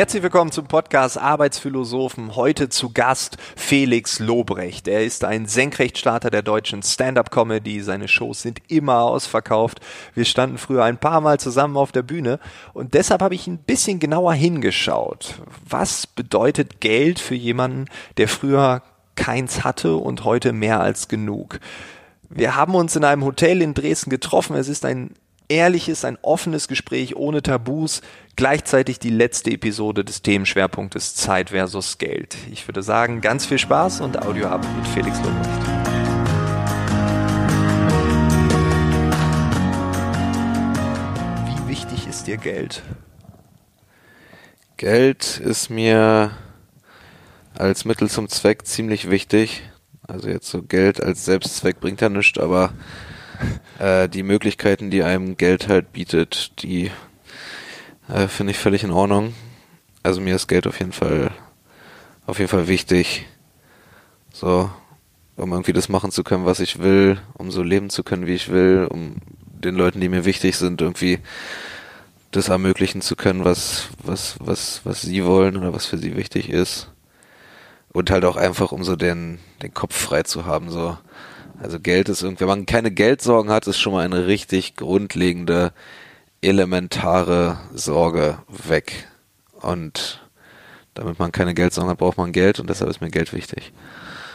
Herzlich willkommen zum Podcast Arbeitsphilosophen. Heute zu Gast Felix Lobrecht. Er ist ein Senkrechtstarter der deutschen Stand-up-Comedy. Seine Shows sind immer ausverkauft. Wir standen früher ein paar Mal zusammen auf der Bühne und deshalb habe ich ein bisschen genauer hingeschaut. Was bedeutet Geld für jemanden, der früher keins hatte und heute mehr als genug? Wir haben uns in einem Hotel in Dresden getroffen. Es ist ein ehrliches, ein offenes Gespräch ohne Tabus, gleichzeitig die letzte Episode des Themenschwerpunktes Zeit versus Geld. Ich würde sagen, ganz viel Spaß und Audio ab mit Felix Lobrecht. Wie wichtig ist dir Geld? Geld ist mir als Mittel zum Zweck ziemlich wichtig. Also jetzt so Geld als Selbstzweck bringt ja nichts, aber äh, die Möglichkeiten, die einem Geld halt bietet, die äh, finde ich völlig in Ordnung. Also mir ist Geld auf jeden Fall auf jeden Fall wichtig. So, um irgendwie das machen zu können, was ich will, um so leben zu können, wie ich will, um den Leuten, die mir wichtig sind, irgendwie das ermöglichen zu können, was, was, was, was sie wollen oder was für sie wichtig ist. Und halt auch einfach, um so den, den Kopf frei zu haben, so. Also Geld ist irgendwie, wenn man keine Geldsorgen hat, ist schon mal eine richtig grundlegende, elementare Sorge weg. Und damit man keine Geldsorgen hat, braucht man Geld und deshalb ist mir Geld wichtig.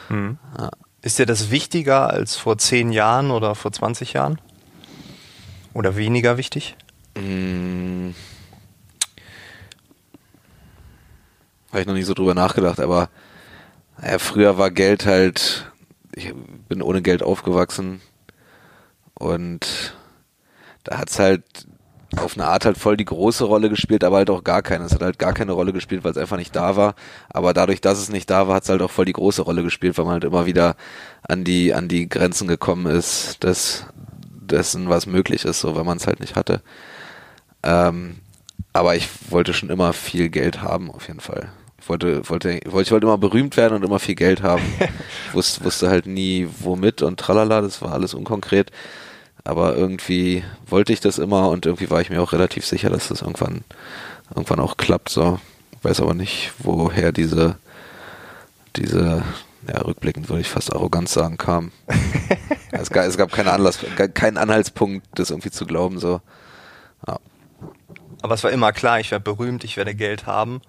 Mhm. Ja. Ist dir das wichtiger als vor zehn Jahren oder vor 20 Jahren? Oder weniger wichtig? Hm. Habe ich noch nicht so drüber nachgedacht, aber naja, früher war Geld halt ich bin ohne Geld aufgewachsen und da hat's halt auf eine Art halt voll die große Rolle gespielt, aber halt auch gar keine. Es hat halt gar keine Rolle gespielt, weil es einfach nicht da war. Aber dadurch, dass es nicht da war, hat's halt auch voll die große Rolle gespielt, weil man halt immer wieder an die, an die Grenzen gekommen ist, des, dessen, was möglich ist, so, weil man es halt nicht hatte. Ähm, aber ich wollte schon immer viel Geld haben, auf jeden Fall wollte, wollte, wollte, ich wollte immer berühmt werden und immer viel Geld haben. wusste, wusste halt nie womit und tralala, das war alles unkonkret. Aber irgendwie wollte ich das immer und irgendwie war ich mir auch relativ sicher, dass das irgendwann, irgendwann auch klappt, so. weiß aber nicht, woher diese, diese, ja, rückblickend würde ich fast Arroganz sagen, kam. es, gab, es gab keinen Anlass, keinen Anhaltspunkt, das irgendwie zu glauben, so. Ja. Aber es war immer klar, ich werde berühmt, ich werde Geld haben.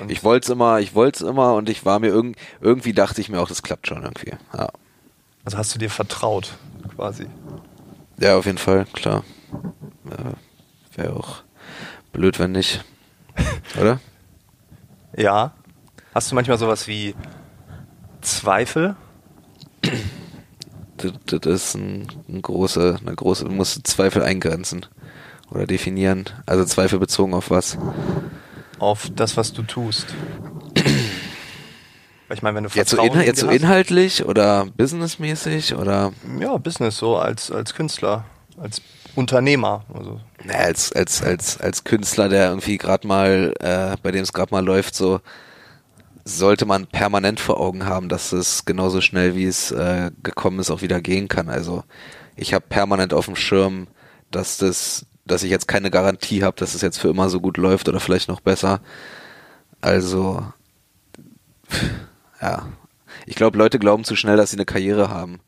Und ich wollte es immer, ich wollte es immer und ich war mir irg irgendwie dachte ich mir auch, das klappt schon irgendwie. Ja. Also hast du dir vertraut, quasi. Ja, auf jeden Fall, klar. Äh, Wäre auch blöd, wenn nicht. Oder? ja. Hast du manchmal sowas wie Zweifel? Das, das ist ein, ein große, eine große, du musst Zweifel eingrenzen oder definieren. Also Zweifel bezogen auf was? Auf das, was du tust. ich meine, wenn du jetzt so, in, jetzt so inhaltlich oder businessmäßig oder? Ja, Business so als als Künstler, als Unternehmer. Also. Naja, als als als als Künstler, der irgendwie gerade mal, äh, bei dem es gerade mal läuft, so sollte man permanent vor Augen haben, dass es genauso schnell wie es äh, gekommen ist auch wieder gehen kann. Also ich habe permanent auf dem Schirm, dass das dass ich jetzt keine Garantie habe, dass es jetzt für immer so gut läuft oder vielleicht noch besser. Also, ja. Ich glaube, Leute glauben zu schnell, dass sie eine Karriere haben.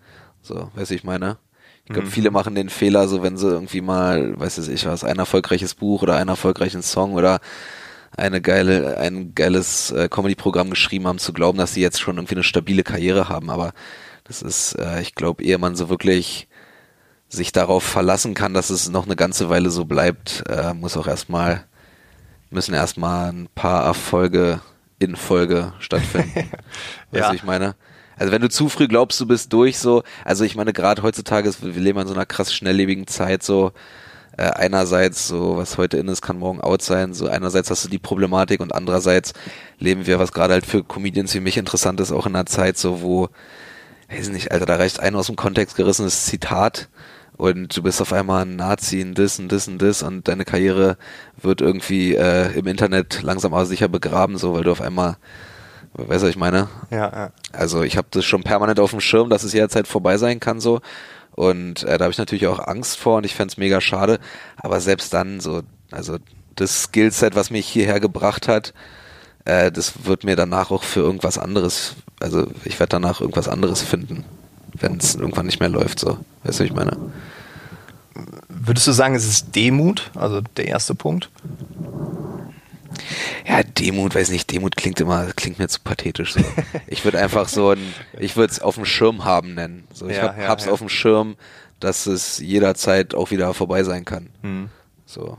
So, weiß ich meine. Ich glaube, mhm. viele machen den Fehler, so wenn sie irgendwie mal, weiß ich was, ein erfolgreiches Buch oder einen erfolgreichen Song oder eine geile, ein geiles äh, Comedy-Programm geschrieben haben, zu glauben, dass sie jetzt schon irgendwie eine stabile Karriere haben. Aber das ist, äh, ich glaube, ehe man so wirklich sich darauf verlassen kann, dass es noch eine ganze Weile so bleibt, äh, muss auch erstmal, müssen erstmal ein paar Erfolge in Folge stattfinden. weißt du, ich meine? Also wenn du zu früh glaubst, du bist durch so, also ich meine gerade heutzutage, ist, wir leben in so einer krass schnelllebigen Zeit so, äh, einerseits so, was heute in ist, kann morgen out sein, so einerseits hast du die Problematik und andererseits leben wir, was gerade halt für Comedians wie mich interessant ist, auch in einer Zeit so, wo, weiß nicht, Alter, da reicht ein aus dem Kontext gerissenes Zitat und du bist auf einmal ein Nazi, ein das, ein das, ein das und deine Karriere wird irgendwie äh, im Internet langsam aber sicher begraben, so, weil du auf einmal, weißt du, was ich meine? Ja, ja. Also ich habe das schon permanent auf dem Schirm, dass es jederzeit vorbei sein kann, so. Und äh, da habe ich natürlich auch Angst vor und ich fände mega schade. Aber selbst dann, so, also das Skillset, was mich hierher gebracht hat, äh, das wird mir danach auch für irgendwas anderes, also ich werde danach irgendwas anderes finden, wenn es irgendwann nicht mehr läuft, so. Weißt du, was ich meine? Würdest du sagen, es ist Demut, also der erste Punkt? Ja, Demut, weiß nicht, Demut klingt immer, klingt mir zu pathetisch. So. Ich würde einfach so ein, ich würde es auf dem Schirm haben nennen. So, ich Ja, hab, ja, hab's ja. auf dem Schirm, dass es jederzeit auch wieder vorbei sein kann. Hm. So.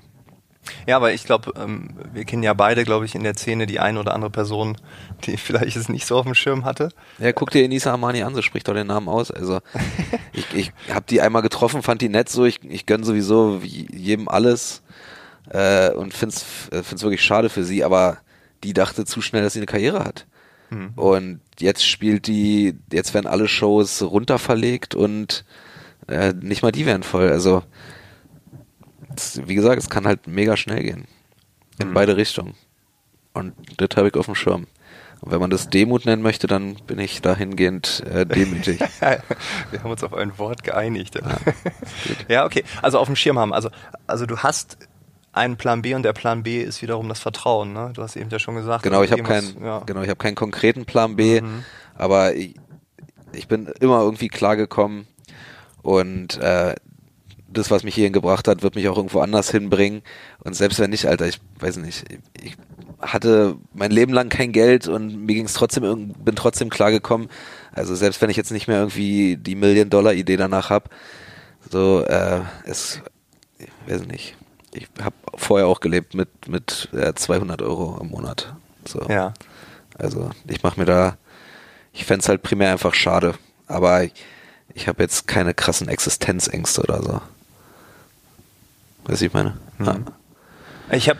Ja, aber ich glaube, ähm, wir kennen ja beide, glaube ich, in der Szene die eine oder andere Person, die vielleicht es nicht so auf dem Schirm hatte. Ja, guck dir Enisa Amani an, so spricht doch den Namen aus. Also ich, ich habe die einmal getroffen, fand die nett so, ich, ich gönn sowieso wie- jedem alles äh, und find's, äh, find's wirklich schade für sie, aber die dachte zu schnell, dass sie eine Karriere hat. Hm. Und jetzt spielt die, jetzt werden alle Shows runterverlegt und äh, nicht mal die werden voll. Also es, wie gesagt, es kann halt mega schnell gehen. In Mhm. beide Richtungen. Und das habe ich auf dem Schirm. Und wenn man das Demut nennen möchte, dann bin ich dahingehend äh, demütig. Wir haben uns auf ein Wort geeinigt. Ja, okay. Also auf dem Schirm haben. Also, also du hast einen Plan B und der Plan B ist wiederum das Vertrauen. Ne? Du hast eben ja schon gesagt. Genau, ich habe keinen, Ja. genau, ich habe keinen konkreten Plan B, Mhm. aber ich, ich bin immer irgendwie klargekommen und äh, das, was mich hierhin gebracht hat, wird mich auch irgendwo anders hinbringen. Und selbst wenn nicht, Alter, ich weiß nicht, ich hatte mein Leben lang kein Geld und mir ging es trotzdem, irgend- bin trotzdem klargekommen. Also selbst wenn ich jetzt nicht mehr irgendwie die Million-Dollar-Idee danach habe, so, äh, es, ich weiß nicht. Ich habe vorher auch gelebt mit, mit äh, 200 Euro im Monat. So. Ja. Also ich mache mir da, ich fänd's halt primär einfach schade. Aber ich, ich habe jetzt keine krassen Existenzängste oder so. Wie ich meine? Mhm. Ja. Ich habe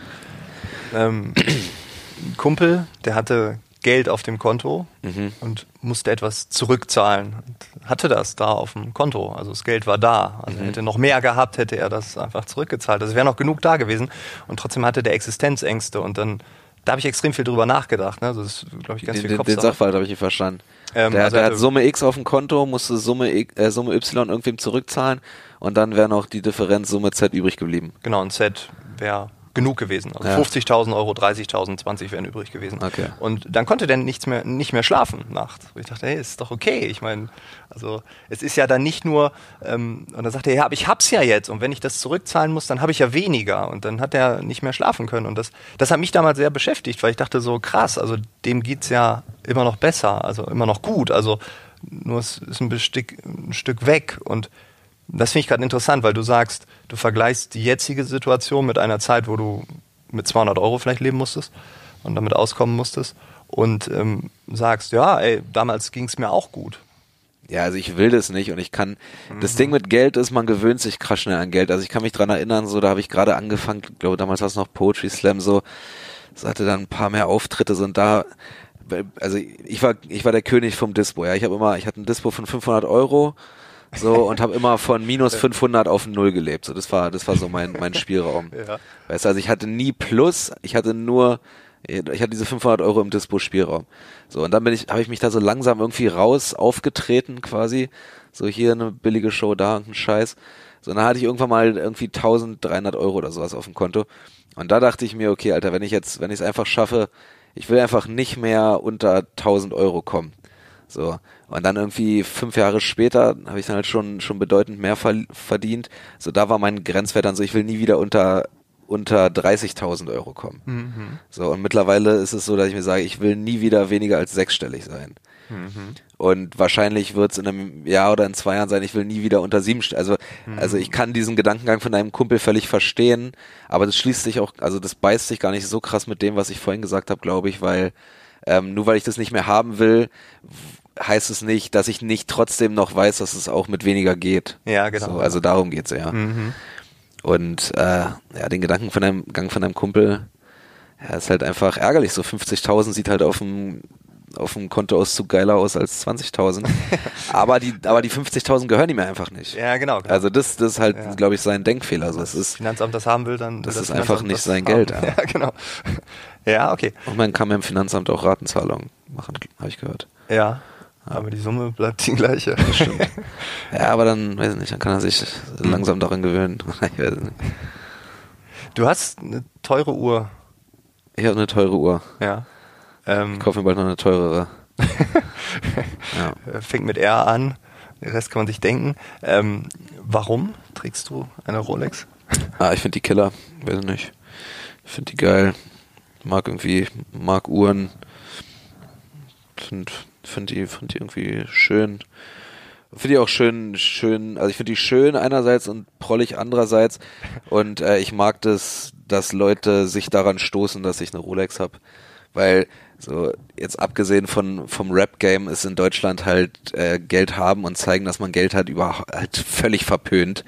ähm, einen Kumpel, der hatte Geld auf dem Konto Mhm. und musste etwas zurückzahlen. Und hatte das da auf dem Konto. Also das Geld war da. Also Mhm. er hätte noch mehr gehabt, hätte er das einfach zurückgezahlt. Also es wäre noch genug da gewesen. Und trotzdem hatte der Existenzängste. Und dann, da habe ich extrem viel drüber nachgedacht. Ne? Also das ist, glaube ich, ganz Den, viel den, den Kopfsache. Sachverhalt habe ich nicht verstanden. Ähm, der also der er hat Summe X auf dem Konto, musste Summe, X- äh, Summe Y irgendwem zurückzahlen und dann wäre noch die Differenz Summe Z übrig geblieben. Genau, ein Set wäre genug gewesen. Also Ja. 50.000 Euro, 30.000, 20 wären übrig gewesen. Okay. Und dann konnte der nichts mehr, nicht mehr schlafen nachts. Und ich dachte, hey, ist doch okay. Ich meine, also es ist ja dann nicht nur, ähm, und dann sagte er, ja, aber ich hab's ja jetzt. Und wenn ich das zurückzahlen muss, dann habe ich ja weniger. Und dann hat er nicht mehr schlafen können. Und das, das hat mich damals sehr beschäftigt, weil ich dachte so, krass, also dem geht's ja immer noch besser, also immer noch gut. Also nur es ist ein, Bestick, ein Stück weg. Und das finde ich gerade interessant, weil du sagst, du vergleichst die jetzige Situation mit einer Zeit, wo du mit 200 Euro vielleicht leben musstest und damit auskommen musstest und ähm, sagst, ja, ey, damals ging es mir auch gut. Ja, also ich will das nicht und ich kann, das Ding mit Geld ist, man gewöhnt sich krass schnell an Geld. Also ich kann mich dran erinnern, so, da habe ich gerade angefangen, glaube damals war es noch Poetry Slam, so, so hatte dann ein paar mehr Auftritte, so und da, also ich war, ich war der König vom Dispo, ja, ich habe immer, ich hatte ein Dispo von 500 Euro, so, und habe immer von minus 500 auf Null gelebt, so, das war, das war so mein, mein Spielraum. Ja. Weißt du, also ich hatte nie Plus, ich hatte nur, ich hatte diese 500 Euro im Dispo-Spielraum. So, und dann bin ich, habe ich mich da so langsam irgendwie raus aufgetreten quasi. So hier eine billige Show, da ein Scheiß. So, und dann hatte ich irgendwann mal irgendwie 1300 Euro oder sowas auf dem Konto. Und da dachte ich mir, okay, Alter, wenn ich jetzt, wenn ich es einfach schaffe, ich will einfach nicht mehr unter 1000 Euro kommen. So. Und dann irgendwie fünf Jahre später habe ich dann halt schon, schon bedeutend mehr ver verdient. So, da war mein Grenzwert dann so, ich will nie wieder unter, unter 30.000 Euro kommen. Mhm. So, und mittlerweile ist es so, dass ich mir sage, ich will nie wieder weniger als sechsstellig sein. Und wahrscheinlich wird es in einem Jahr oder in zwei Jahren sein, ich will nie wieder unter sieben, also, also ich kann diesen Gedankengang von deinem Kumpel völlig verstehen, aber das schließt sich auch, also das beißt sich gar nicht so krass mit dem, was ich vorhin gesagt habe, glaube ich, weil ähm, nur weil ich das nicht mehr haben will, heißt es nicht, dass ich nicht trotzdem noch weiß, dass es auch mit weniger geht. Ja, genau. So, also darum geht's ja. Mhm. Und äh, ja, den Gedanken von deinem Gang von deinem Kumpel, ja, ist halt einfach ärgerlich. So 50.000 sieht halt auf dem auf dem Kontoauszug geiler aus als 20.000. aber die aber die 50.000 gehören ihm einfach nicht. Ja, genau. genau. Also das das ist halt, Ja. glaube ich, sein Denkfehler. So, Wenn es das ist Finanzamt das haben will, dann das will ist einfach nicht das sein. Geld, ja. Ja, genau. Ja, okay. und man kann beim Finanzamt auch Ratenzahlungen machen, habe ich gehört. Ja. Aber die Summe bleibt die gleiche. Stimmt. ja, aber dann weiß ich nicht, dann kann er sich langsam daran gewöhnen. ich weiß nicht. Du hast eine teure Uhr. Ich habe eine teure Uhr. Ja. Ähm, ich kaufe mir bald noch eine teurere. ja. Fängt mit R an. Den Rest kann man sich denken. Ähm, warum trägst du eine Rolex? Ah, ich finde die Killer. Weiß nicht. Ich finde die geil. Mag irgendwie, mag Uhren. Finde find die, find die irgendwie schön. Finde ich auch schön, schön, also ich finde die schön einerseits und prollig andererseits. Und äh, ich mag das, dass Leute sich daran stoßen, dass ich eine Rolex habe. Weil so jetzt abgesehen von vom Rap-Game ist in Deutschland halt äh, Geld haben und zeigen, dass man Geld hat, überhaupt halt völlig verpönt.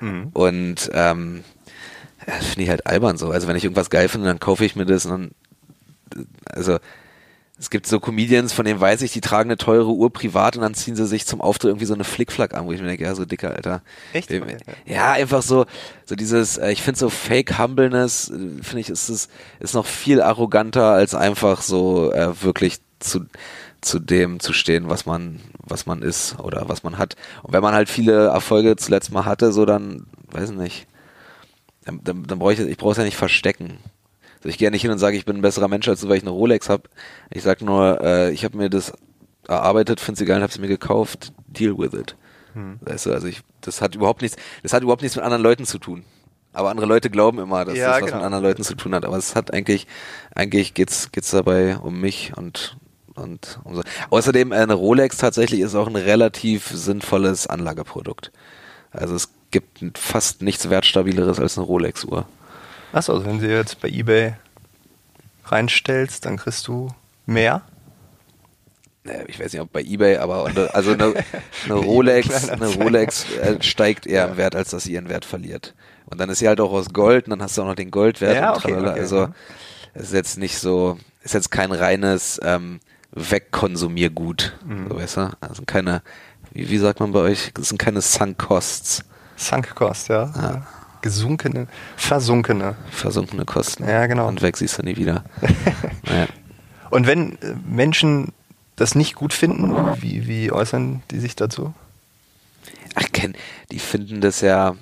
Mhm. Und ähm, finde ich halt albern so. Also wenn ich irgendwas geil finde, dann kaufe ich mir das und dann, also es gibt so Comedians, von denen weiß ich, die tragen eine teure Uhr privat und dann ziehen sie sich zum Auftritt irgendwie so eine Flickflack an, wo ich mir denke, ja, so dicker, Alter. Echt? Ja, einfach so, so dieses, äh, ich finde so Fake Humbleness, äh, finde ich, ist es, ist noch viel arroganter als einfach so äh, wirklich zu, zu dem zu stehen, was man, was man ist oder was man hat. Und wenn man halt viele Erfolge zuletzt mal hatte, so dann, weiß nicht, dann, dann, dann brauche ich, ich brauche es ja nicht verstecken. Also ich gehe nicht hin und sage, ich bin ein besserer Mensch als du, weil ich eine Rolex habe. Ich sag nur, äh, ich habe mir das erarbeitet, finde sie geil, habe sie mir gekauft, deal with it. Hm. Weißt du, also ich, das hat überhaupt nichts, das hat überhaupt nichts mit anderen Leuten zu tun. Aber andere Leute glauben immer, dass ja, das was genau. mit anderen Leuten zu tun hat. Aber es hat eigentlich, eigentlich geht's, geht's dabei um mich und und um so. Außerdem eine Rolex tatsächlich ist auch ein relativ sinnvolles Anlageprodukt. Also es gibt fast nichts wertstabileres als eine Rolex-Uhr. Achso, also wenn du jetzt bei eBay reinstellst, dann kriegst du mehr? Ich weiß nicht, ob bei eBay, aber also eine, eine Rolex, eine Rolex äh, steigt eher im Wert, als dass sie ihren Wert verliert. Und dann ist sie halt auch aus Gold und dann hast du auch noch den Goldwert. Ja, okay, okay, also es ist jetzt nicht so, ist jetzt kein reines ähm, Wegkonsumiergut, mhm. so weißt du? Also keine, wie, wie sagt man bei euch, das sind keine Sunk Costs. Sunk Cost, ja. ja gesunkene, versunkene. Versunkene Kosten. Ja, genau. Und weg siehst du nie wieder. naja. Und wenn äh, Menschen das nicht gut finden, wie, wie äußern die sich dazu? Ach, Ken, die finden das ja.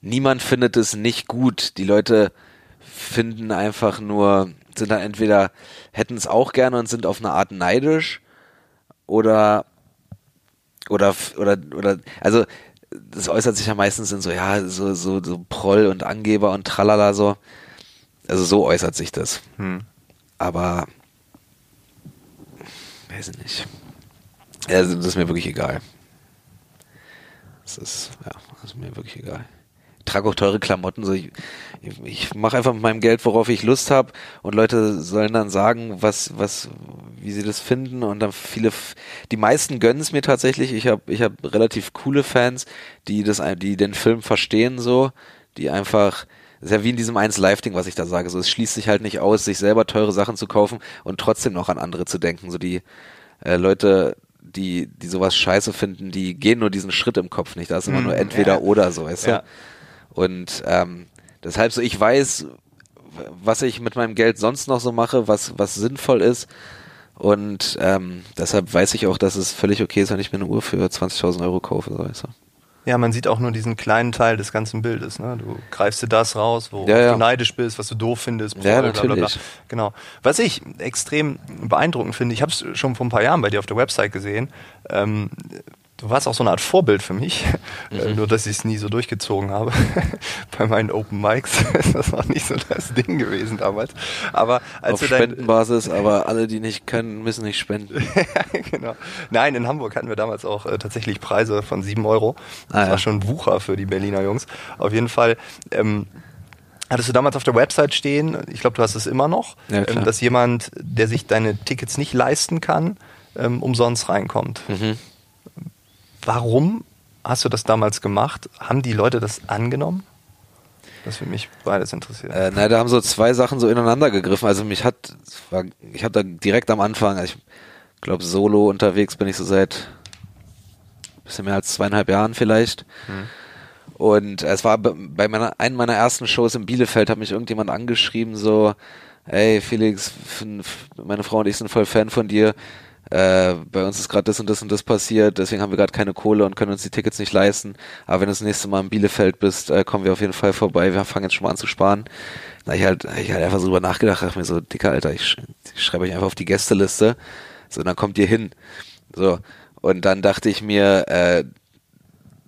Niemand findet es nicht gut. Die Leute finden einfach nur, sind dann entweder, hätten es auch gerne und sind auf eine Art neidisch oder oder oder oder also das äußert sich ja meistens in so, ja, so, so, so Proll und Angeber und tralala so. Also so äußert sich das. Hm. Aber weiß ich nicht. Also das ist mir wirklich egal. Das ist, ja, das ist mir wirklich egal trage auch teure Klamotten. So ich ich mache einfach mit meinem Geld, worauf ich Lust habe und Leute sollen dann sagen, was, was, wie sie das finden und dann viele, die meisten gönnen es mir tatsächlich. Ich habe ich hab relativ coole Fans, die das, die den Film verstehen so, die einfach, das ist ja wie in diesem 1 Live-Ding, was ich da sage. So, es schließt sich halt nicht aus, sich selber teure Sachen zu kaufen und trotzdem noch an andere zu denken. So die äh, Leute, die, die sowas scheiße finden, die gehen nur diesen Schritt im Kopf nicht. Da ist immer hm, nur entweder ja. oder so, weißt du? Ja. Und ähm, deshalb so, ich weiß, was ich mit meinem Geld sonst noch so mache, was, was sinnvoll ist. Und ähm, deshalb weiß ich auch, dass es völlig okay ist, wenn ich mir eine Uhr für 20.000 Euro kaufe. So, weißt du? Ja, man sieht auch nur diesen kleinen Teil des ganzen Bildes. Ne? Du greifst dir das raus, wo ja, ja. du neidisch bist, was du doof findest. Ja, natürlich. Bla, bla, bla. Genau. Was ich extrem beeindruckend finde, ich habe es schon vor ein paar Jahren bei dir auf der Website gesehen, ähm, du warst auch so eine Art Vorbild für mich, äh, mhm. nur dass ich es nie so durchgezogen habe. Bei meinen Open Mics das noch nicht so das Ding gewesen damals. Aber als Auf Spendenbasis, aber alle, die nicht können, müssen nicht spenden. genau. Nein, in Hamburg hatten wir damals auch äh, tatsächlich Preise von sieben Euro. Das ah, ja. war schon Wucher für die Berliner Jungs. Auf jeden Fall. Ähm, Hattest du damals auf der Website stehen, ich glaube, du hast es immer noch, ja, ähm, dass jemand, der sich deine Tickets nicht leisten kann, ähm, umsonst reinkommt. Mhm. Warum hast du das damals gemacht? Haben die Leute das angenommen? Das würde mich beides interessieren. Äh, na, da haben so zwei Sachen so ineinander gegriffen. Also mich hat, war, ich habe da direkt am Anfang, also ich glaube solo unterwegs bin ich so seit bisschen mehr als zweieinhalb Jahren vielleicht. Hm. Und es war bei meiner, einem meiner ersten Shows in Bielefeld hat mich irgendjemand angeschrieben so, ey Felix, meine Frau und ich sind voll Fan von dir äh, bei uns ist gerade das und das und das passiert, deswegen haben wir gerade keine Kohle und können uns die Tickets nicht leisten. Aber wenn du das nächste Mal in Bielefeld bist, äh, kommen wir auf jeden Fall vorbei. Wir fangen jetzt schon mal an zu sparen. Na, ich halt, ich halt einfach so drüber nachgedacht, dachte mir so, dicker Alter, ich, ich schreibe euch einfach auf die Gästeliste. So, dann kommt ihr hin. So. Und dann dachte ich mir, äh,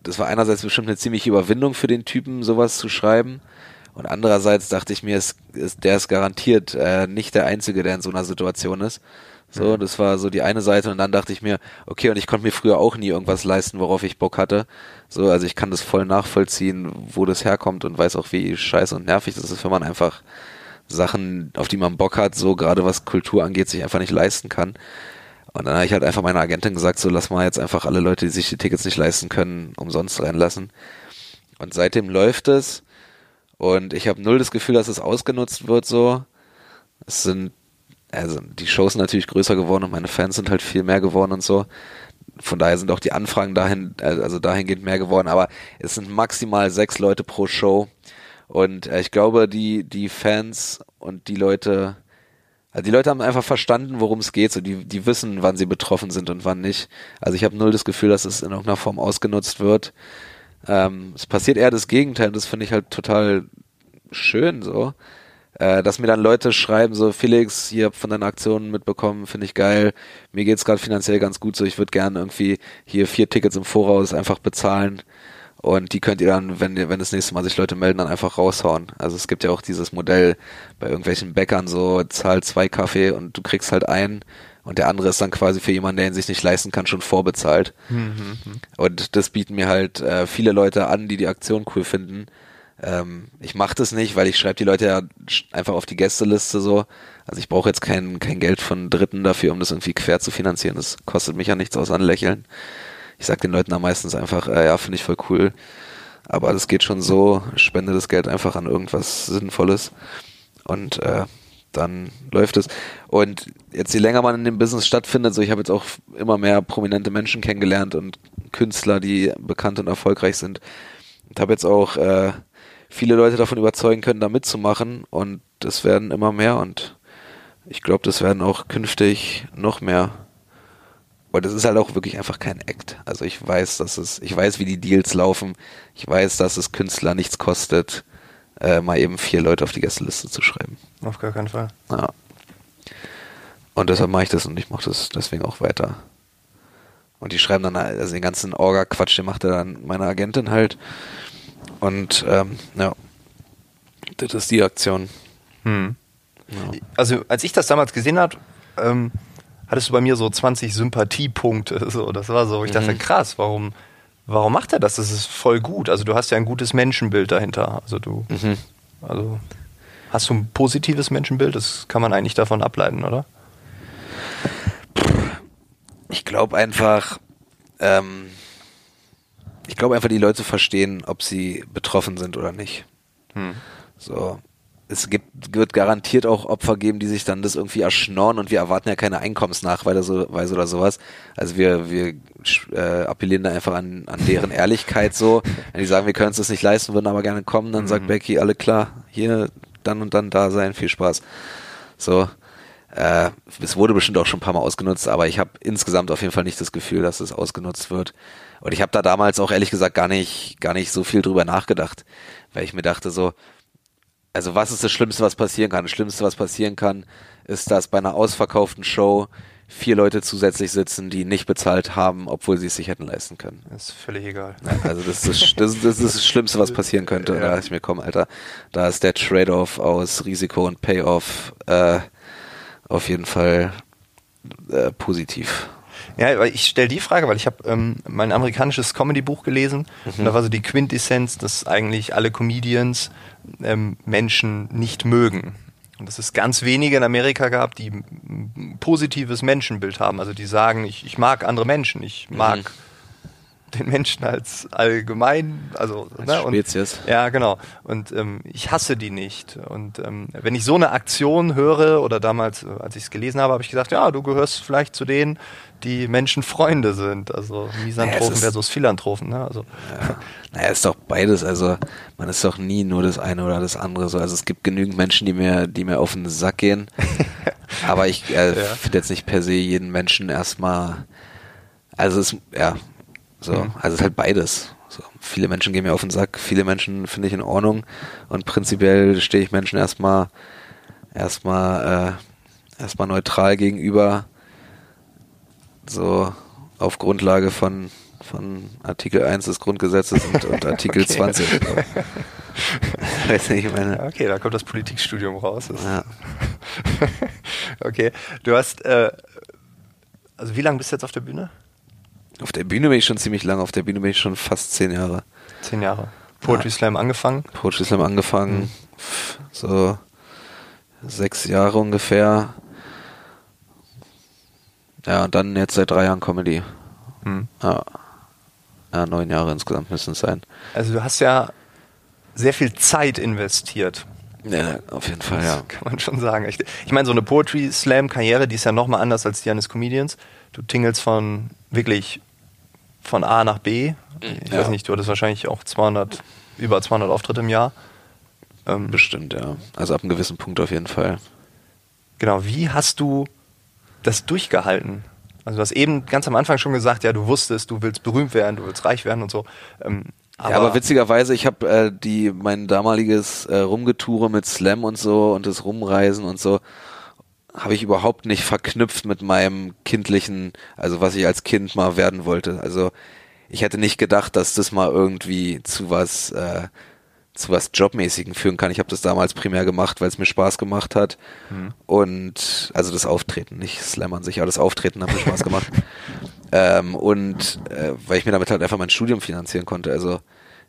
das war einerseits bestimmt eine ziemliche Überwindung für den Typen, sowas zu schreiben. Und andererseits dachte ich mir, es, ist, der ist garantiert äh, nicht der Einzige, der in so einer Situation ist. So, mhm. das war so die eine Seite und dann dachte ich mir, okay, und ich konnte mir früher auch nie irgendwas leisten, worauf ich Bock hatte. So, also ich kann das voll nachvollziehen, wo das herkommt und weiß auch, wie scheiße und nervig das ist, wenn man einfach Sachen, auf die man Bock hat, so gerade was Kultur angeht, sich einfach nicht leisten kann. Und dann habe ich halt einfach meiner Agentin gesagt, so lass mal jetzt einfach alle Leute, die sich die Tickets nicht leisten können, umsonst reinlassen. Und seitdem läuft es. Und ich habe null das Gefühl, dass es ausgenutzt wird so. Es sind, also die Shows sind natürlich größer geworden und meine Fans sind halt viel mehr geworden und so. Von daher sind auch die Anfragen dahin, also dahingehend mehr geworden, aber es sind maximal sechs Leute pro Show. Und äh, ich glaube, die, die Fans und die Leute, also die Leute haben einfach verstanden, worum es geht. So, die, die wissen, wann sie betroffen sind und wann nicht. Also ich habe null das Gefühl, dass es in irgendeiner Form ausgenutzt wird. Ähm, es passiert eher das Gegenteil. Das finde ich halt total schön so. Äh, dass mir dann Leute schreiben, so Felix, hier von deiner Aktion mitbekommen, finde ich geil. Mir geht's gerade finanziell ganz gut, so ich würde gerne irgendwie hier vier Tickets im Voraus einfach bezahlen. Und die könnt ihr dann, wenn, wenn das nächste Mal sich Leute melden, dann einfach raushauen. Also es gibt ja auch dieses Modell bei irgendwelchen Bäckern so, zahl zwei Kaffee und du kriegst halt einen und der andere ist dann quasi für jemanden, der ihn sich nicht leisten kann, schon vorbezahlt. Mhm. Und das bieten mir halt äh, viele Leute an, die die Aktion cool finden. Ähm, ich mache das nicht, weil ich schreibe die Leute ja einfach auf die Gästeliste so. Also ich brauche jetzt kein, kein Geld von Dritten dafür, um das irgendwie quer zu finanzieren. Das kostet mich ja nichts außer ein Lächeln ich sag den Leuten da meistens einfach, äh, ja, finde ich voll cool. Aber das geht schon so, spende das Geld einfach an irgendwas Sinnvolles. Und äh, dann läuft es. Und jetzt, je länger man in dem Business stattfindet, so ich habe jetzt auch immer mehr prominente Menschen kennengelernt und Künstler, die bekannt und erfolgreich sind. Und habe jetzt auch äh, viele Leute davon überzeugen können, da mitzumachen. Und das werden immer mehr. Und ich glaube, das werden auch künftig noch mehr. Und es ist halt auch wirklich einfach kein Act. Also ich weiß, dass es, ich weiß, wie die Deals laufen. Ich weiß, dass es Künstler nichts kostet, äh, mal eben vier Leute auf die Gästeliste zu schreiben. Auf gar keinen Fall. Ja. Und deshalb mache ich das und ich mache das deswegen auch weiter. Und die schreiben dann, also den ganzen Orga-Quatsch, den macht er dann meine Agentin halt. Und ähm, ja, das ist die Aktion. Hm. Ja. Also als ich das damals gesehen habe, ähm, hattest du bei mir so 20 Sympathiepunkte. So, das war so, ich dachte, mhm. krass, warum, warum macht er das? Das ist voll gut. Also du hast ja ein gutes Menschenbild dahinter. Also du, mhm. also hast du ein positives Menschenbild? Das kann man eigentlich davon ableiten, oder? Ich glaube einfach, ähm, ich glaube einfach, die Leute verstehen, ob sie betroffen sind oder nicht. Hm. So, es gibt, wird garantiert auch Opfer geben, die sich dann das irgendwie erschnorren und wir erwarten ja keine Einkommensnachweise oder sowas. Also wir, wir äh, appellieren da einfach an, an deren Ehrlichkeit so. Wenn die sagen, wir können uns das nicht leisten, würden aber gerne kommen, dann mhm. sagt Becky, alle klar, hier dann und dann da sein, viel Spaß. So. Äh, es wurde bestimmt auch schon ein paar Mal ausgenutzt, aber ich habe insgesamt auf jeden Fall nicht das Gefühl, dass es ausgenutzt wird. Und ich habe da damals auch ehrlich gesagt gar nicht, gar nicht so viel drüber nachgedacht, weil ich mir dachte so, also was ist das Schlimmste, was passieren kann? Das Schlimmste, was passieren kann, ist, dass bei einer ausverkauften Show vier Leute zusätzlich sitzen, die nicht bezahlt haben, obwohl sie es sich hätten leisten können. Das ist völlig egal. also das ist das, das, ist das Schlimmste, was passieren könnte. Ja. Da dachte ich mir, komm, Alter, da ist der Trade-off aus Risiko und Payoff äh, auf jeden Fall äh, positiv. Ja, weil ich stelle die Frage, weil ich habe ähm, mein amerikanisches Comedy-Buch gelesen mhm. und da war so die Quintessenz, dass eigentlich alle Comedians ähm, Menschen nicht mögen. Und dass es ganz wenige in Amerika gab, die ein positives Menschenbild haben. Also die sagen, ich, ich mag andere Menschen, ich mag mhm den Menschen als allgemein, also als ne, Spezies. Und, ja, genau. Und ähm, ich hasse die nicht. Und ähm, wenn ich so eine Aktion höre oder damals, äh, als ich es gelesen habe, habe ich gesagt, ja, du gehörst vielleicht zu denen, die Menschen Freunde sind. Also Misantrophen naja, versus Philanthropen. Ne? Also. Ja. Naja, ist doch beides. Also man ist doch nie nur das eine oder das andere. So. Also es gibt genügend Menschen, die mir, die mir auf den Sack gehen. Aber ich äh, ja. finde jetzt nicht per se jeden Menschen erstmal, also es, ja, so, mhm. also es ist halt beides. So, viele Menschen gehen mir auf den Sack, viele Menschen finde ich in Ordnung und prinzipiell stehe ich Menschen erstmal, erstmal, äh, erstmal neutral gegenüber, so auf Grundlage von von Artikel 1 des Grundgesetzes und, und Artikel okay. 20. Weiß nicht, ich meine. Okay, da kommt das Politikstudium raus. Das ja. okay, du hast, äh, also wie lange bist du jetzt auf der Bühne? Auf der Bühne bin ich schon ziemlich lang, auf der Bühne bin ich schon fast zehn Jahre. Zehn Jahre. Poetry ja. Slam angefangen? Poetry Slam angefangen, mhm. so sechs Jahre ungefähr. Ja, und dann jetzt seit drei Jahren Comedy. Mhm. Ja. Ja, neun Jahre insgesamt müssen es sein. Also du hast ja sehr viel Zeit investiert. Ja, auf jeden Fall, ja. Kann man schon sagen. Ich, ich meine, so eine Poetry Slam Karriere, die ist ja nochmal anders als die eines Comedians. Du tingelst von wirklich von A nach B. Ich ja. weiß nicht, du hattest wahrscheinlich auch 200, über 200 Auftritte im Jahr. Ähm, Bestimmt, ja. Also ab einem gewissen Punkt auf jeden Fall. Genau, wie hast du das durchgehalten? Also du hast eben ganz am Anfang schon gesagt, ja, du wusstest, du willst berühmt werden, du willst reich werden und so. Ähm, aber ja, aber witzigerweise, ich habe äh, die mein damaliges äh, Rumgetoure mit Slam und so und das Rumreisen und so habe ich überhaupt nicht verknüpft mit meinem kindlichen, also was ich als Kind mal werden wollte. Also ich hätte nicht gedacht, dass das mal irgendwie zu was äh, zu was Jobmäßigen führen kann. Ich habe das damals primär gemacht, weil es mir Spaß gemacht hat. Mhm. Und also das Auftreten, nicht Slam an sich, aber das Auftreten hat mir Spaß gemacht. ähm, und äh, weil ich mir damit halt einfach mein Studium finanzieren konnte. Also